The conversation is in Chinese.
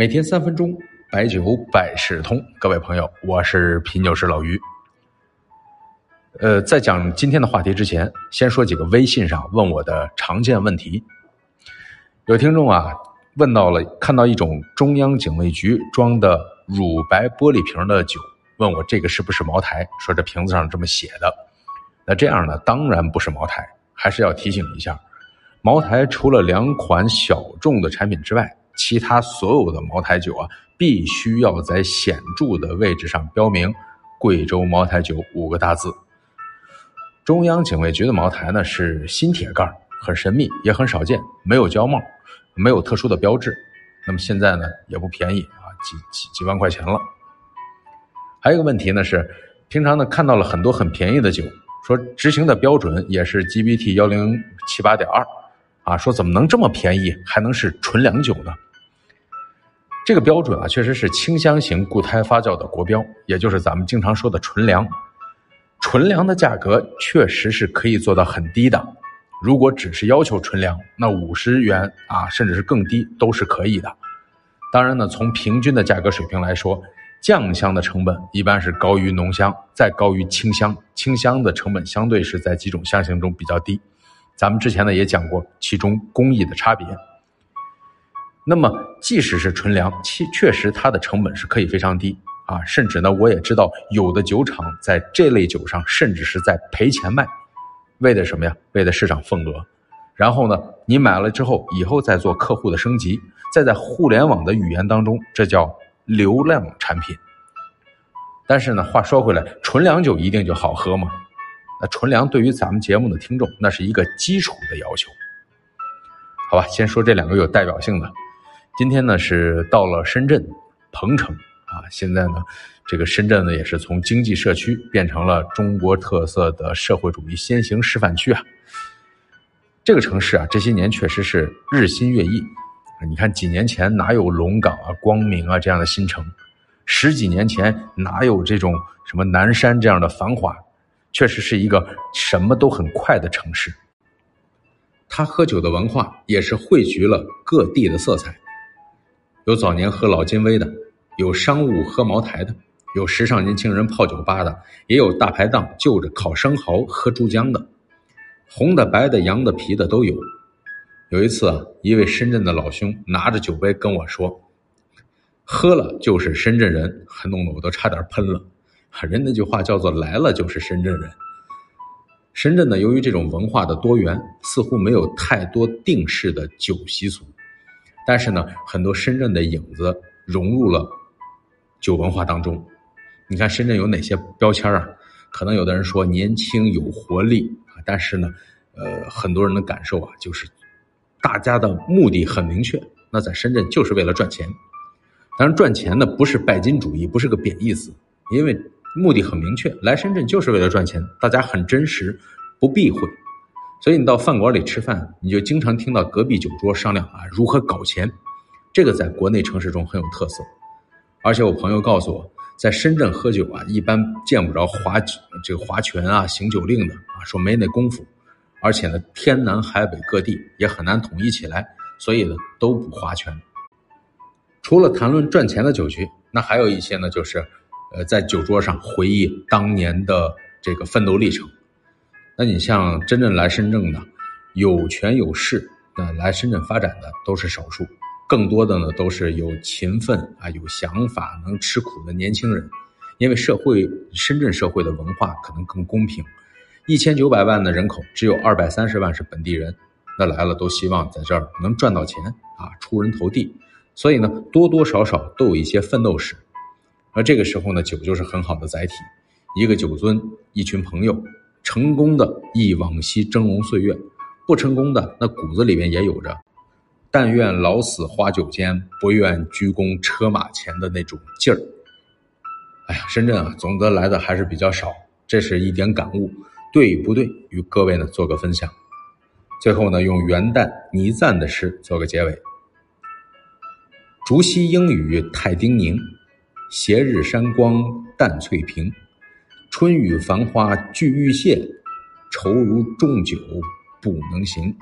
每天三分钟，白酒百事通。各位朋友，我是品酒师老于。呃，在讲今天的话题之前，先说几个微信上问我的常见问题。有听众啊问到了，看到一种中央警卫局装的乳白玻璃瓶的酒，问我这个是不是茅台？说这瓶子上这么写的。那这样呢，当然不是茅台。还是要提醒一下，茅台除了两款小众的产品之外，其他所有的茅台酒啊，必须要在显著的位置上标明“贵州茅台酒”五个大字。中央警卫局的茅台呢是新铁盖，很神秘，也很少见，没有胶帽，没有特殊的标志。那么现在呢也不便宜啊，几几几万块钱了。还有一个问题呢是，平常呢看到了很多很便宜的酒。说执行的标准也是 GBT 幺零七八点二，啊，说怎么能这么便宜，还能是纯粮酒呢？这个标准啊，确实是清香型固态发酵的国标，也就是咱们经常说的纯粮。纯粮的价格确实是可以做到很低的，如果只是要求纯粮，那五十元啊，甚至是更低都是可以的。当然呢，从平均的价格水平来说。酱香的成本一般是高于浓香，再高于清香。清香的成本相对是在几种香型中比较低。咱们之前呢也讲过其中工艺的差别。那么即使是纯粮，其确实它的成本是可以非常低啊，甚至呢我也知道有的酒厂在这类酒上甚至是在赔钱卖，为的什么呀？为的市场份额。然后呢，你买了之后，以后再做客户的升级，再在互联网的语言当中，这叫。流量产品，但是呢，话说回来，纯粮酒一定就好喝吗？那纯粮对于咱们节目的听众，那是一个基础的要求。好吧，先说这两个有代表性的。今天呢是到了深圳鹏城啊，现在呢，这个深圳呢也是从经济社区变成了中国特色的社会主义先行示范区啊。这个城市啊，这些年确实是日新月异。你看，几年前哪有龙岗啊、光明啊这样的新城？十几年前哪有这种什么南山这样的繁华？确实是一个什么都很快的城市。他喝酒的文化也是汇聚了各地的色彩，有早年喝老金威的，有商务喝茅台的，有时尚年轻人泡酒吧的，也有大排档就着烤生蚝喝珠江的，红的、白的、羊的、皮的都有。有一次啊，一位深圳的老兄拿着酒杯跟我说：“喝了就是深圳人。”还弄得我都差点喷了。人那句话叫做“来了就是深圳人”。深圳呢，由于这种文化的多元，似乎没有太多定式的酒习俗，但是呢，很多深圳的影子融入了酒文化当中。你看深圳有哪些标签啊？可能有的人说年轻有活力啊，但是呢，呃，很多人的感受啊，就是。大家的目的很明确，那在深圳就是为了赚钱。当然，赚钱呢不是拜金主义，不是个贬义词，因为目的很明确，来深圳就是为了赚钱。大家很真实，不避讳。所以你到饭馆里吃饭，你就经常听到隔壁酒桌商量啊如何搞钱。这个在国内城市中很有特色。而且我朋友告诉我，在深圳喝酒啊，一般见不着划这个划拳啊、行酒令的啊，说没那功夫。而且呢，天南海北各地也很难统一起来，所以呢都不划拳。除了谈论赚钱的酒局，那还有一些呢，就是，呃，在酒桌上回忆当年的这个奋斗历程。那你像真正来深圳的，有权有势的来深圳发展的都是少数，更多的呢都是有勤奋啊、有想法、能吃苦的年轻人。因为社会深圳社会的文化可能更公平。一千九百万的人口，只有二百三十万是本地人，那来了都希望在这儿能赚到钱啊，出人头地。所以呢，多多少少都有一些奋斗史。而这个时候呢，酒就是很好的载体。一个酒樽，一群朋友，成功的忆往昔峥嵘岁月，不成功的那骨子里面也有着“但愿老死花酒间，不愿鞠躬车马前”的那种劲儿。哎呀，深圳啊，总的来的还是比较少，这是一点感悟。对与不对，与各位呢做个分享。最后呢，用元旦倪瓒的诗做个结尾：竹溪莺语太丁宁，斜日山光淡翠屏。春雨繁花俱欲谢，愁如重酒不能行。